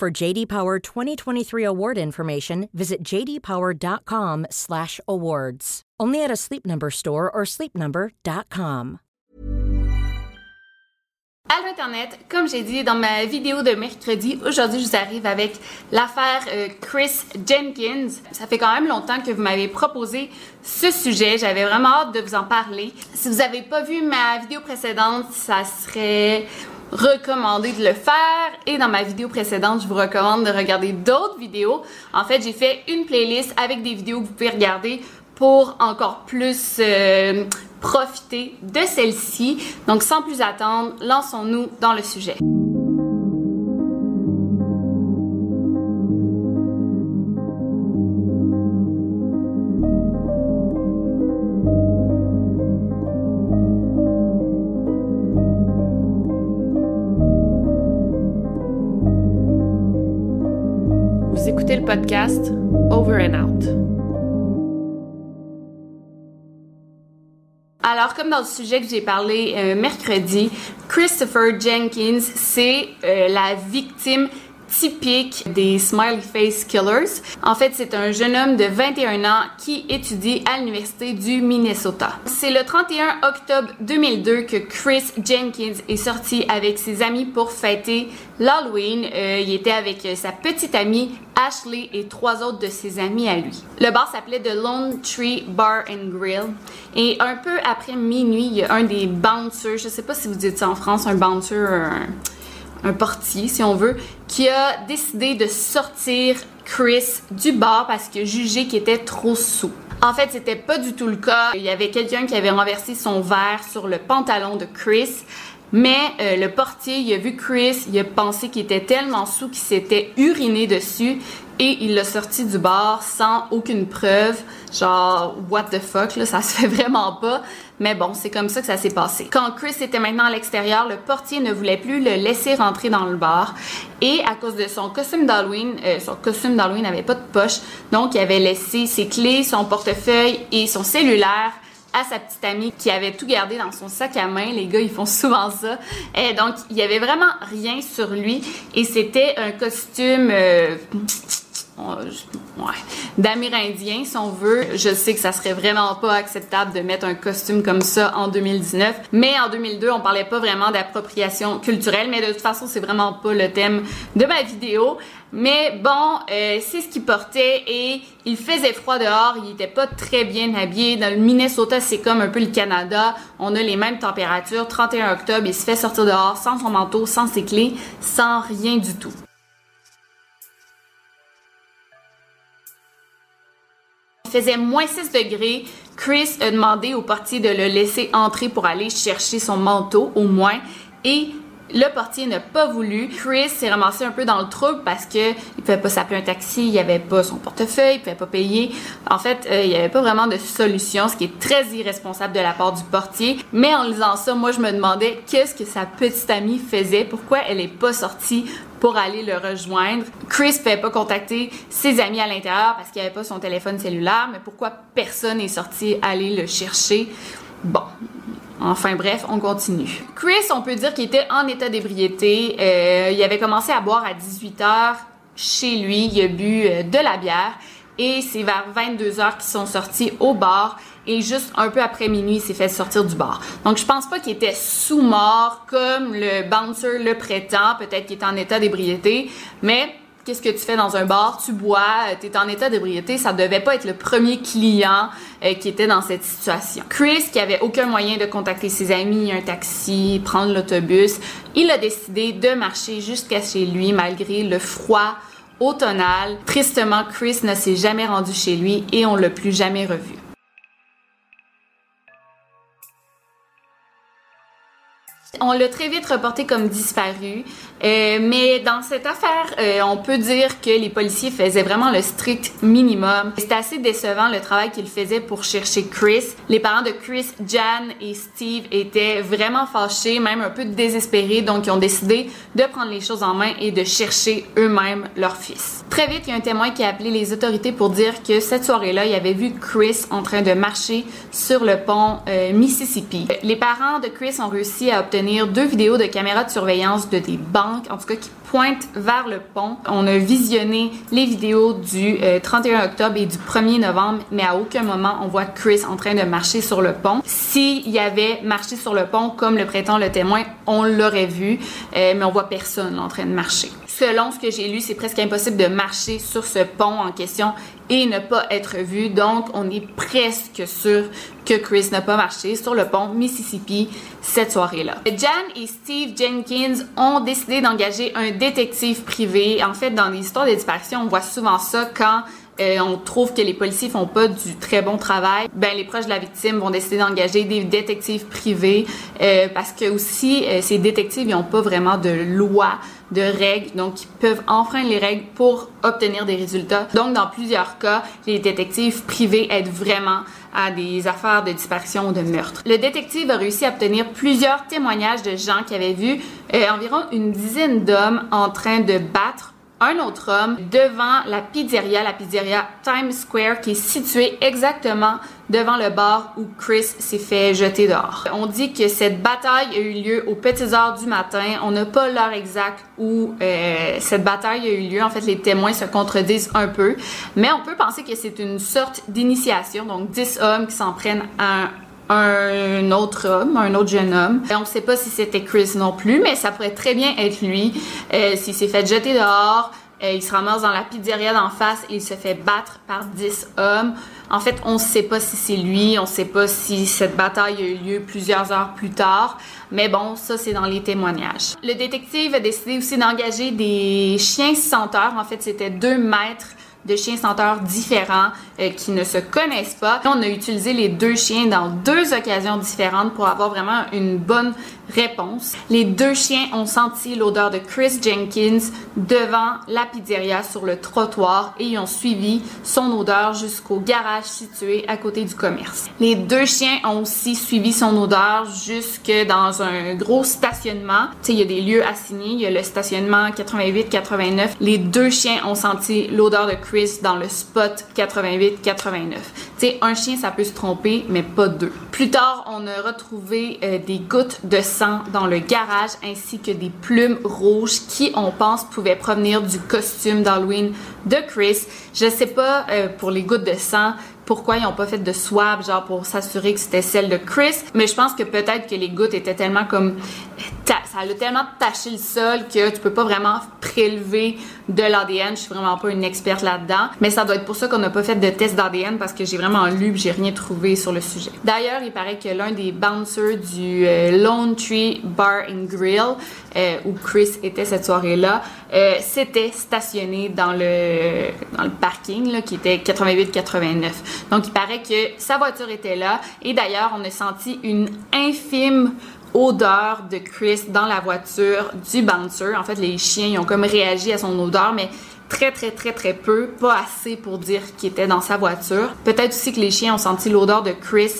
For JD Power 2023 award information, visit jdpower.com/awards. Only at a Sleep Number store or sleepnumber.com. Allô Internet, comme j'ai dit dans ma vidéo de mercredi, aujourd'hui je vous arrive avec l'affaire euh, Chris Jenkins. Ça fait quand même longtemps que vous m'avez proposé ce sujet, j'avais vraiment hâte de vous en parler. Si vous n'avez pas vu ma vidéo précédente, ça serait recommandé de le faire et dans ma vidéo précédente, je vous recommande de regarder d'autres vidéos. En fait, j'ai fait une playlist avec des vidéos que vous pouvez regarder pour encore plus euh, profiter de celle-ci. Donc sans plus attendre, lançons-nous dans le sujet. Over and Out. Alors, comme dans le sujet que j'ai parlé euh, mercredi, Christopher Jenkins, c'est euh, la victime typique des smiley face killers. En fait, c'est un jeune homme de 21 ans qui étudie à l'université du Minnesota. C'est le 31 octobre 2002 que Chris Jenkins est sorti avec ses amis pour fêter l'Halloween. Euh, il était avec sa petite amie Ashley et trois autres de ses amis à lui. Le bar s'appelait The Lone Tree Bar and Grill. Et un peu après minuit, il y a un des bouncers, je sais pas si vous dites ça en France, un bouncer, un portier, si on veut, qui a décidé de sortir Chris du bar parce qu'il a jugé qu'il était trop sous. En fait, c'était pas du tout le cas. Il y avait quelqu'un qui avait renversé son verre sur le pantalon de Chris. Mais euh, le portier, il a vu Chris, il a pensé qu'il était tellement sous qu'il s'était uriné dessus et il l'a sorti du bar sans aucune preuve. Genre, what the fuck, là, ça se fait vraiment pas. Mais bon, c'est comme ça que ça s'est passé. Quand Chris était maintenant à l'extérieur, le portier ne voulait plus le laisser rentrer dans le bar. Et à cause de son costume d'Halloween, euh, son costume d'Halloween n'avait pas de poche. Donc, il avait laissé ses clés, son portefeuille et son cellulaire à sa petite amie qui avait tout gardé dans son sac à main. Les gars, ils font souvent ça. Et donc, il y avait vraiment rien sur lui. Et c'était un costume... Euh, ouais, d'Amérindien, si on veut. Je sais que ça serait vraiment pas acceptable de mettre un costume comme ça en 2019, mais en 2002, on parlait pas vraiment d'appropriation culturelle, mais de toute façon, c'est vraiment pas le thème de ma vidéo. Mais bon, euh, c'est ce qu'il portait et il faisait froid dehors, il était pas très bien habillé. Dans le Minnesota, c'est comme un peu le Canada, on a les mêmes températures. 31 octobre, il se fait sortir dehors sans son manteau, sans ses clés, sans rien du tout. Il faisait moins 6 degrés. Chris a demandé au portier de le laisser entrer pour aller chercher son manteau, au moins. Et le portier n'a pas voulu. Chris s'est ramassé un peu dans le trouble parce que il pouvait pas s'appeler un taxi, il avait pas son portefeuille, il pouvait pas payer. En fait, euh, il y avait pas vraiment de solution, ce qui est très irresponsable de la part du portier. Mais en lisant ça, moi je me demandais qu'est-ce que sa petite amie faisait, pourquoi elle est pas sortie pour aller le rejoindre. Chris ne pouvait pas contacter ses amis à l'intérieur parce qu'il avait pas son téléphone cellulaire, mais pourquoi personne n'est sorti aller le chercher? Bon, Enfin bref, on continue. Chris, on peut dire qu'il était en état d'ébriété. Euh, il avait commencé à boire à 18 h chez lui. Il a bu euh, de la bière. Et c'est vers 22 h qu'ils sont sortis au bar. Et juste un peu après minuit, il s'est fait sortir du bar. Donc je pense pas qu'il était sous mort comme le bouncer le prétend. Peut-être qu'il était en état d'ébriété. Mais qu'est-ce que tu fais dans un bar? Tu bois, euh, tu es en état d'ébriété. Ça devait pas être le premier client euh, qui était dans cette situation. Chris, qui avait aucun moyen de contacter ses amis, un taxi, prendre l'autobus, il a décidé de marcher jusqu'à chez lui malgré le froid automnal. Tristement, Chris ne s'est jamais rendu chez lui et on l'a plus jamais revu. On l'a très vite reporté comme disparu. Euh, mais dans cette affaire, euh, on peut dire que les policiers faisaient vraiment le strict minimum. C'était assez décevant le travail qu'ils faisaient pour chercher Chris. Les parents de Chris, Jan et Steve étaient vraiment fâchés, même un peu désespérés, donc ils ont décidé de prendre les choses en main et de chercher eux-mêmes leur fils. Très vite, il y a un témoin qui a appelé les autorités pour dire que cette soirée-là, il avait vu Chris en train de marcher sur le pont euh, Mississippi. Les parents de Chris ont réussi à obtenir deux vidéos de caméras de surveillance de des banques en tout cas qui pointe vers le pont. On a visionné les vidéos du 31 euh, octobre et du 1er novembre, mais à aucun moment on voit Chris en train de marcher sur le pont. S'il y avait marché sur le pont comme le prétend le témoin, on l'aurait vu, euh, mais on voit personne en train de marcher. Selon ce que j'ai lu, c'est presque impossible de marcher sur ce pont en question et ne pas être vu. Donc, on est presque sûr que Chris n'a pas marché sur le pont Mississippi cette soirée-là. Jan et Steve Jenkins ont décidé d'engager un détective privé. En fait, dans les histoires de disparition, on voit souvent ça quand euh, on trouve que les policiers font pas du très bon travail, ben les proches de la victime vont décider d'engager des détectives privés euh, parce que aussi euh, ces détectives ils ont pas vraiment de loi, de règles, donc ils peuvent enfreindre les règles pour obtenir des résultats. Donc dans plusieurs cas, les détectives privés aident vraiment à des affaires de disparition ou de meurtre. Le détective a réussi à obtenir plusieurs témoignages de gens qui avaient vu environ une dizaine d'hommes en train de battre un autre homme devant la pizzeria, la pizzeria Times Square, qui est située exactement devant le bar où Chris s'est fait jeter dehors. On dit que cette bataille a eu lieu aux petites heures du matin. On n'a pas l'heure exacte où euh, cette bataille a eu lieu. En fait, les témoins se contredisent un peu, mais on peut penser que c'est une sorte d'initiation. Donc, 10 hommes qui s'en prennent à un autre homme, un autre jeune homme. On ne sait pas si c'était Chris non plus, mais ça pourrait très bien être lui. Euh, S'il s'est fait jeter dehors, euh, il se ramasse dans la pizzeria d'en face et il se fait battre par 10 hommes. En fait, on ne sait pas si c'est lui, on ne sait pas si cette bataille a eu lieu plusieurs heures plus tard, mais bon, ça c'est dans les témoignages. Le détective a décidé aussi d'engager des chiens senteurs. En fait, c'était deux maîtres de chiens senteurs différents euh, qui ne se connaissent pas. On a utilisé les deux chiens dans deux occasions différentes pour avoir vraiment une bonne réponse. Les deux chiens ont senti l'odeur de Chris Jenkins devant la pizzeria sur le trottoir et ils ont suivi son odeur jusqu'au garage situé à côté du commerce. Les deux chiens ont aussi suivi son odeur jusque dans un gros stationnement. Tu sais, il y a des lieux assignés. Il y a le stationnement 88-89. Les deux chiens ont senti l'odeur de Chris dans le spot 88-89. Tu sais, un chien, ça peut se tromper, mais pas deux. Plus tard, on a retrouvé euh, des gouttes de sang dans le garage ainsi que des plumes rouges qui, on pense, pouvaient provenir du costume d'Halloween de Chris. Je sais pas euh, pour les gouttes de sang pourquoi ils n'ont pas fait de swab, genre pour s'assurer que c'était celle de Chris. Mais je pense que peut-être que les gouttes étaient tellement comme. Ça a tellement taché le sol que tu peux pas vraiment prélever de l'ADN. Je suis vraiment pas une experte là-dedans. Mais ça doit être pour ça qu'on n'a pas fait de test d'ADN parce que j'ai vraiment lu j'ai rien trouvé sur le sujet. D'ailleurs, il paraît que l'un des bouncers du euh, Lone Tree Bar and Grill, euh, où Chris était cette soirée-là, euh, s'était stationné dans le, dans le parking qui était 88-89. Donc, il paraît que sa voiture était là. Et d'ailleurs, on a senti une infime odeur de Chris dans la voiture du bouncer. En fait, les chiens ils ont comme réagi à son odeur, mais très très très très peu, pas assez pour dire qu'il était dans sa voiture. Peut-être aussi que les chiens ont senti l'odeur de Chris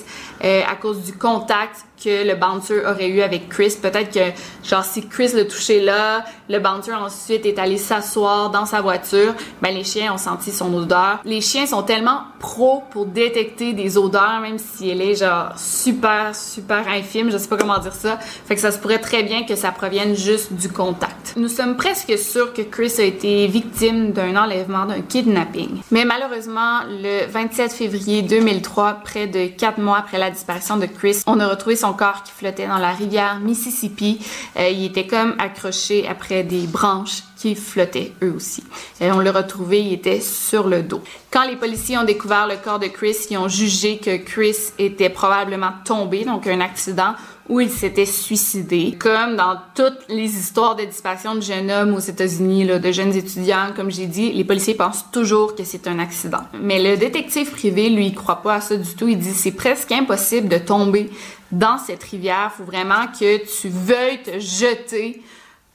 euh, à cause du contact que le bouncer aurait eu avec Chris. Peut-être que, genre, si Chris le touchait là, le bouncer ensuite est allé s'asseoir dans sa voiture, ben les chiens ont senti son odeur. Les chiens sont tellement pros pour détecter des odeurs, même si elle est genre super, super infime, je sais pas comment dire ça. Fait que ça se pourrait très bien que ça provienne juste du contact. Nous sommes presque sûrs que Chris a été victime d'un enlèvement, d'un kidnapping. Mais malheureusement, le 27 février 2003, près de quatre mois après la disparition de Chris, on a retrouvé son corps qui flottait dans la rivière Mississippi. Euh, il était comme accroché après des branches qui flottaient eux aussi. Et on l'a retrouvé, il était sur le dos. Quand les policiers ont découvert le corps de Chris, ils ont jugé que Chris était probablement tombé, donc un accident, où il s'était suicidé. Comme dans toutes les histoires de disparition de jeunes hommes aux États-Unis, de jeunes étudiants, comme j'ai dit, les policiers pensent toujours que c'est un accident. Mais le détective privé, lui, il croit pas à ça du tout. Il dit c'est presque impossible de tomber dans cette rivière. Faut vraiment que tu veuilles te jeter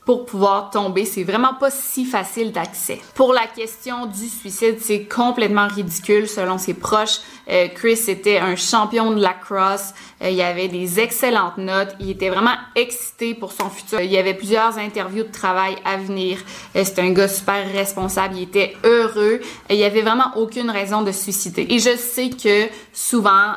pour pouvoir tomber. C'est vraiment pas si facile d'accès. Pour la question du suicide, c'est complètement ridicule selon ses proches. Euh, Chris était un champion de la crosse. Euh, il avait des excellentes notes. Il était vraiment excité pour son futur. Il y avait plusieurs interviews de travail à venir. Euh, C'était un gars super responsable. Il était heureux. il y avait vraiment aucune raison de se suicider. Et je sais que souvent,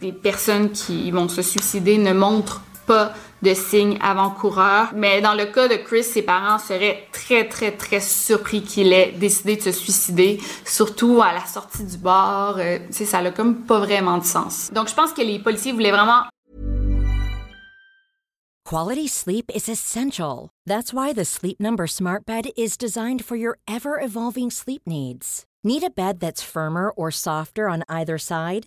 des personnes qui vont se suicider ne montrent pas de signes avant-coureurs. Mais dans le cas de Chris, ses parents seraient très, très, très surpris qu'il ait décidé de se suicider, surtout à la sortie du bar. Euh, ça n'a comme pas vraiment de sens. Donc, je pense que les policiers voulaient vraiment Quality sleep is essential. That's why the Sleep Number Smart Bed is designed for your ever-evolving sleep needs. Need a bed that's firmer or softer on either side?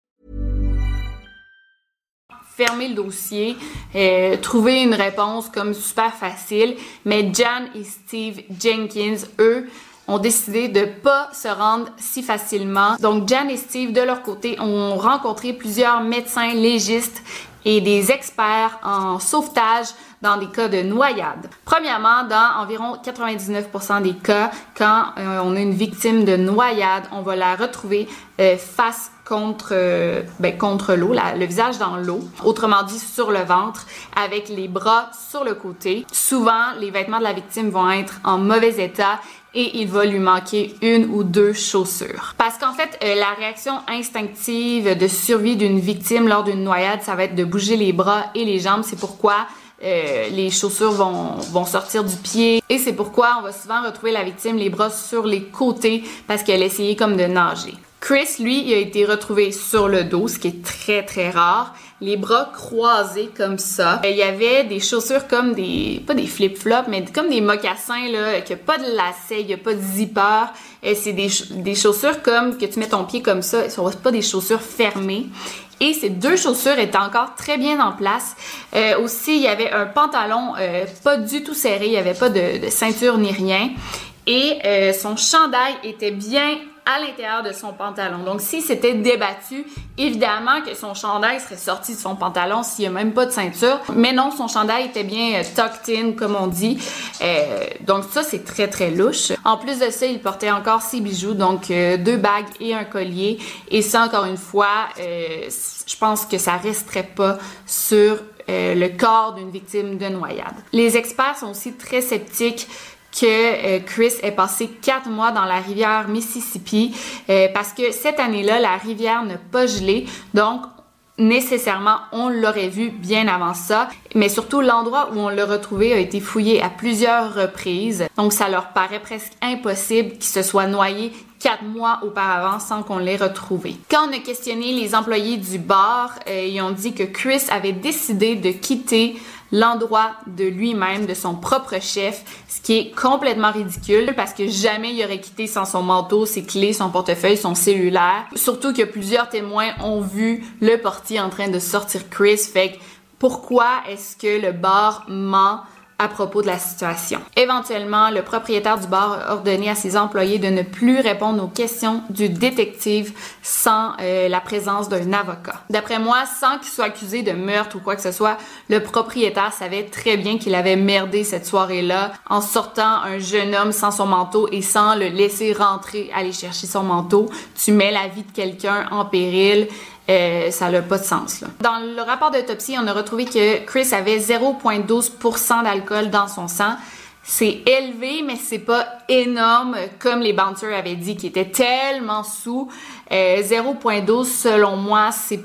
fermer le dossier, euh, trouver une réponse comme super facile. Mais Jan et Steve Jenkins, eux, ont décidé de pas se rendre si facilement. Donc Jan et Steve, de leur côté, ont rencontré plusieurs médecins légistes et des experts en sauvetage dans des cas de noyade. Premièrement, dans environ 99% des cas, quand euh, on a une victime de noyade, on va la retrouver euh, face contre, euh, ben, contre l'eau, le visage dans l'eau, autrement dit sur le ventre, avec les bras sur le côté. Souvent, les vêtements de la victime vont être en mauvais état et il va lui manquer une ou deux chaussures. Parce qu'en fait, euh, la réaction instinctive de survie d'une victime lors d'une noyade, ça va être de bouger les bras et les jambes. C'est pourquoi euh, les chaussures vont, vont sortir du pied. Et c'est pourquoi on va souvent retrouver la victime les bras sur les côtés parce qu'elle essayait comme de nager. Chris, lui, il a été retrouvé sur le dos, ce qui est très très rare, les bras croisés comme ça. Il y avait des chaussures comme des, pas des flip-flops, mais comme des mocassins, là, qui a pas de lacets, il n'y a pas de zipper. Et c'est des, chaussures comme que tu mets ton pied comme ça, ce sont pas des chaussures fermées. Et ces deux chaussures étaient encore très bien en place. Euh, aussi, il y avait un pantalon euh, pas du tout serré, il n'y avait pas de, ceinture ni rien. Et euh, son chandail était bien à l'intérieur de son pantalon. Donc, si c'était débattu, évidemment que son chandail serait sorti de son pantalon s'il n'y a même pas de ceinture. Mais non, son chandail était bien euh, tucked in, comme on dit. Euh, donc, ça, c'est très, très louche. En plus de ça, il portait encore ses bijoux, donc euh, deux bagues et un collier. Et ça, encore une fois, je pense que ça resterait pas sur le corps d'une victime de noyade. Les experts sont aussi très sceptiques que euh, Chris ait passé quatre mois dans la rivière Mississippi euh, parce que cette année-là, la rivière n'a pas gelé. Donc, nécessairement, on l'aurait vu bien avant ça. Mais surtout, l'endroit où on l'a retrouvé a été fouillé à plusieurs reprises. Donc, ça leur paraît presque impossible qu'il se soit noyé quatre mois auparavant sans qu'on l'ait retrouvé. Quand on a questionné les employés du bar, euh, ils ont dit que Chris avait décidé de quitter l'endroit de lui-même, de son propre chef, ce qui est complètement ridicule parce que jamais il aurait quitté sans son manteau, ses clés, son portefeuille, son cellulaire. Surtout que plusieurs témoins ont vu le portier en train de sortir Chris. Fait pourquoi est-ce que le bar ment à propos de la situation. Éventuellement, le propriétaire du bar a ordonné à ses employés de ne plus répondre aux questions du détective sans euh, la présence d'un avocat. D'après moi, sans qu'il soit accusé de meurtre ou quoi que ce soit, le propriétaire savait très bien qu'il avait merdé cette soirée-là en sortant un jeune homme sans son manteau et sans le laisser rentrer aller chercher son manteau. Tu mets la vie de quelqu'un en péril. Euh, ça n'a pas de sens. Là. Dans le rapport d'autopsie, on a retrouvé que Chris avait 0,12% d'alcool dans son sang. C'est élevé, mais c'est pas énorme comme les bouncers avaient dit, qui était tellement sous. 0,12 euh, selon moi, c'est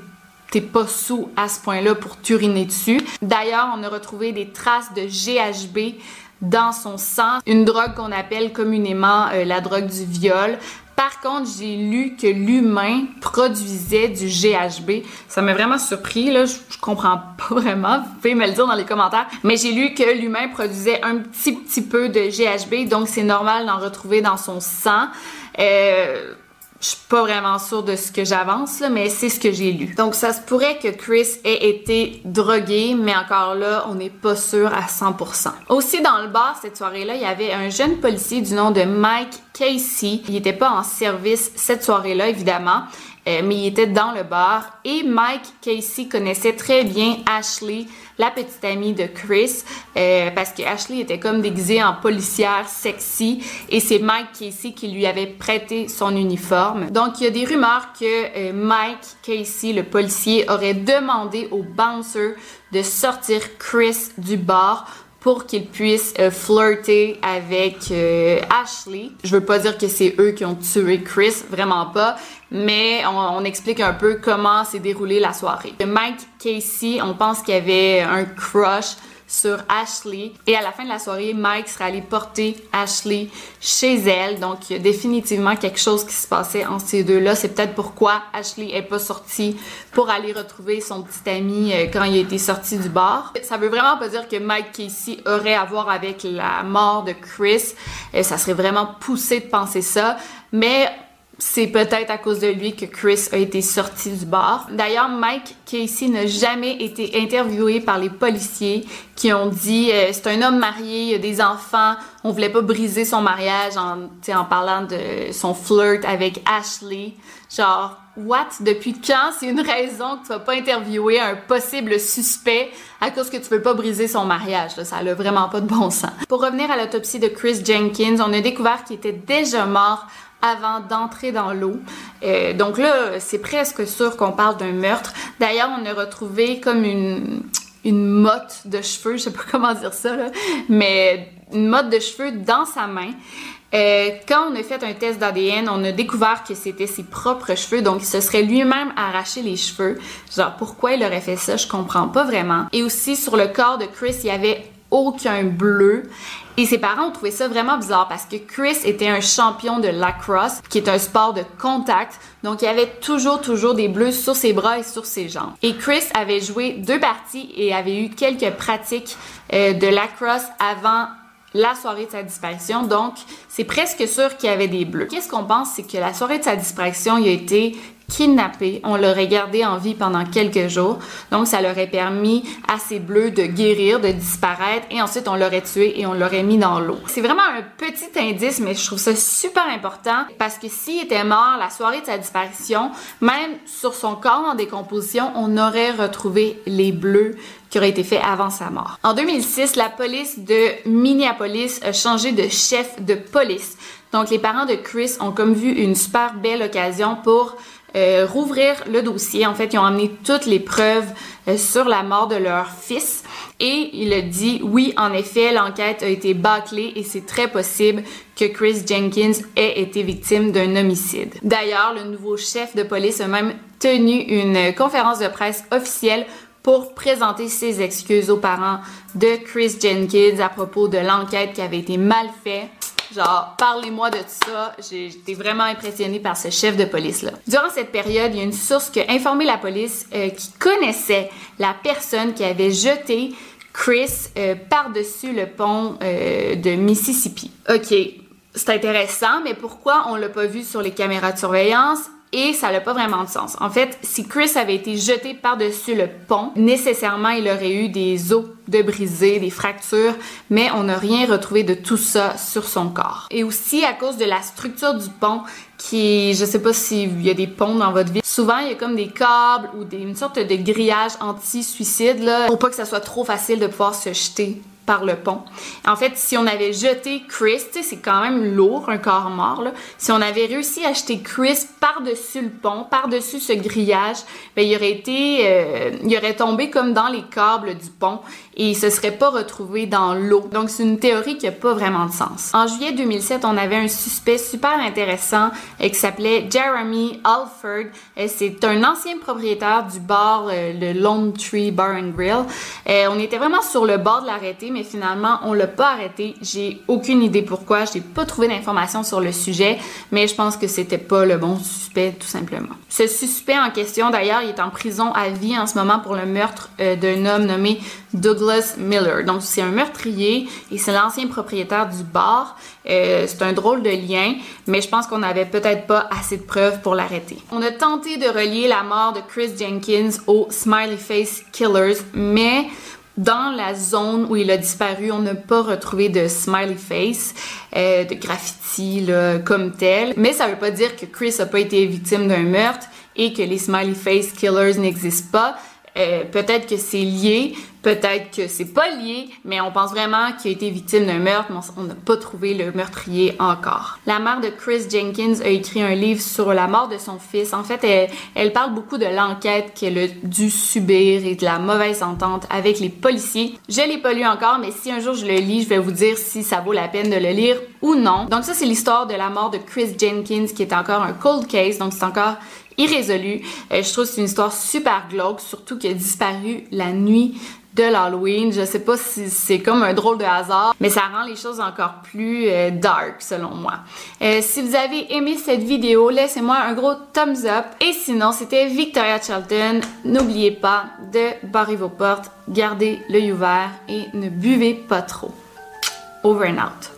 t'es pas sous à ce point-là pour t'uriner dessus. D'ailleurs, on a retrouvé des traces de GHB dans son sang, une drogue qu'on appelle communément euh, la drogue du viol. Par contre, j'ai lu que l'humain produisait du GHB. Ça m'a vraiment surpris, là. Je, comprends pas vraiment. Vous pouvez me le dire dans les commentaires. Mais j'ai lu que l'humain produisait un petit, petit peu de GHB. Donc, c'est normal d'en retrouver dans son sang. Euh, je suis pas vraiment sûre de ce que j'avance, mais c'est ce que j'ai lu. Donc, ça se pourrait que Chris ait été drogué, mais encore là, on n'est pas sûr à 100%. Aussi, dans le bar, cette soirée-là, il y avait un jeune policier du nom de Mike Casey. Il n'était pas en service cette soirée-là, évidemment. Euh, mais il était dans le bar et Mike Casey connaissait très bien Ashley, la petite amie de Chris, euh, parce que Ashley était comme déguisée en policière sexy et c'est Mike Casey qui lui avait prêté son uniforme. Donc il y a des rumeurs que euh, Mike Casey, le policier, aurait demandé au bouncer de sortir Chris du bar pour qu'ils puissent euh, flirter avec euh, Ashley. Je veux pas dire que c'est eux qui ont tué Chris, vraiment pas, mais on, on explique un peu comment s'est déroulée la soirée. Mike Casey, on pense qu'il avait un crush sur Ashley. Et à la fin de la soirée, Mike sera allé porter Ashley chez elle. Donc, il y a définitivement quelque chose qui se passait entre ces deux-là. C'est peut-être pourquoi Ashley est pas sortie pour aller retrouver son petit ami euh, quand il a été sorti du bar. Ça veut vraiment pas dire que Mike Casey aurait à voir avec la mort de Chris. Euh, ça serait vraiment poussé de penser ça. Mais c'est peut-être à cause de lui que Chris a été sorti du bar. D'ailleurs, Mike Casey n'a jamais été interviewé par les policiers qui ont dit euh, c'est un homme marié, il a des enfants, on voulait pas briser son mariage en, en parlant de son flirt avec Ashley. Genre, what? Depuis quand? C'est une raison que tu vas pas interviewer un possible suspect à cause que tu veux pas briser son mariage? Ça a vraiment pas de bon sens. Pour revenir à l'autopsie de Chris Jenkins, on a découvert qu'il était déjà mort avant d'entrer dans l'eau. Euh, donc là, c'est presque sûr qu'on parle d'un meurtre. D'ailleurs, on a retrouvé comme une, motte de cheveux, je sais pas comment dire ça, mais une motte de cheveux dans sa main. Euh, quand on a fait un test d'ADN, on a découvert que c'était ses propres cheveux, donc il se serait lui-même arraché les cheveux. Genre, pourquoi il aurait fait ça, je comprends pas vraiment. Et aussi, sur le corps de Chris, il y avait aucun bleu. Et ses parents ont trouvé ça vraiment bizarre parce que Chris était un champion de lacrosse, qui est un sport de contact. Donc, il avait toujours, toujours des bleus sur ses bras et sur ses jambes. Et Chris avait joué deux parties et avait eu quelques pratiques euh, de lacrosse avant la soirée de sa disparition. Donc, c'est presque sûr qu'il y avait des bleus. Qu'est-ce qu'on pense? C'est que la soirée de sa disparition, il a été kidnappé. On l'aurait gardé en vie pendant quelques jours. Donc, ça leur a permis à ces bleus de guérir, de disparaître. Et ensuite, on l'aurait tué et on l'aurait mis dans l'eau. C'est vraiment un petit indice, mais je trouve ça super important parce que s'il était mort la soirée de sa disparition, même sur son corps en décomposition, on aurait retrouvé les bleus qui auraient été faits avant sa mort. En 2006, la police de Minneapolis a changé de chef de police. Donc, les parents de Chris ont comme vu une super belle occasion pour euh, rouvrir le dossier. En fait, ils ont amené toutes les preuves euh, sur la mort de leur fils et il a dit oui, en effet, l'enquête a été bâclée et c'est très possible que Chris Jenkins ait été victime d'un homicide. D'ailleurs, le nouveau chef de police a même tenu une conférence de presse officielle pour présenter ses excuses aux parents de Chris Jenkins à propos de l'enquête qui avait été mal faite Genre, parlez-moi de ça. J'ai été vraiment impressionnée par ce chef de police-là. Durant cette période, il y a une source qui a informé la police euh, qui connaissait la personne qui avait jeté Chris euh, par-dessus le pont euh, de Mississippi. OK, c'est intéressant, mais pourquoi on l'a pas vu sur les caméras de surveillance? Et ça n'a pas vraiment de sens. En fait, si Chris avait été jeté par-dessus le pont, nécessairement il aurait eu des os de brisés, des fractures, mais on n'a rien retrouvé de tout ça sur son corps. Et aussi à cause de la structure du pont qui, je sais pas s'il y a des ponts dans votre vie, souvent il y a comme des câbles ou une sorte de grillage anti-suicide là, pour pas que ça soit trop facile de pouvoir se jeter par le pont. En fait, si on avait jeté Chris, c'est quand même lourd, un corps mort, si on avait réussi à jeter Chris par-dessus le pont, par-dessus ce grillage, ben, il aurait été, euh, il aurait tombé comme dans les câbles du pont et il se serait pas retrouvé dans l'eau. Donc c'est une théorie qui a pas vraiment de sens. En juillet 2007, on avait un suspect super intéressant euh, qui s'appelait Jeremy Alford. Euh, c'est un ancien propriétaire du bar euh, le Lone Tree Bar and Grill. on était vraiment sur le bord de l'arrêter, mais finalement on l'a pas arrêté. J'ai aucune idée pourquoi. J'ai pas trouvé d'informations sur le sujet, mais je pense que c'était pas le bon suspect tout simplement. Ce suspect en question d'ailleurs, il est en prison à vie en ce moment pour le meurtre d'un homme nommé Douglas Miller. Donc c'est un meurtrier et c'est l'ancien propriétaire du bar. Euh, c'est un drôle de lien, mais je pense qu'on n'avait peut-être pas assez de preuves pour l'arrêter. On a tenté de relier la mort de Chris Jenkins aux Smiley Face Killers, mais dans la zone où il a disparu, on n'a pas retrouvé de smiley face, euh, de graffiti comme tel. Mais ça veut pas dire que Chris a pas été victime d'un meurtre et que les smiley face killers n'existent pas. Euh, peut-être que c'est lié, peut-être que c'est pas lié, mais on pense vraiment qu'il a été victime d'un meurtre, mais on n'a pas trouvé le meurtrier encore. La mère de Chris Jenkins a écrit un livre sur la mort de son fils. En fait, elle, parle beaucoup de l'enquête qu'elle a dû subir et de la mauvaise entente avec les policiers. Je l'ai pas lu encore, mais si un jour je le lis, je vais vous dire si ça vaut la peine de le lire ou non. Donc ça, c'est l'histoire de la mort de Chris Jenkins, qui est encore un cold case, donc c'est encore irrésolu. Euh, je trouve que c'est une histoire super glauque, surtout qui a disparu la nuit de l'Halloween. Je sais pas si c'est comme un drôle de hasard, mais ça rend les choses encore plus euh, dark selon moi. Euh, si vous avez aimé cette vidéo, laissez-moi un gros thumbs up. Et sinon, c'était Victoria Charlton. N'oubliez pas de barrer vos portes, gardez l'œil ouvert et ne buvez pas trop. Over and out.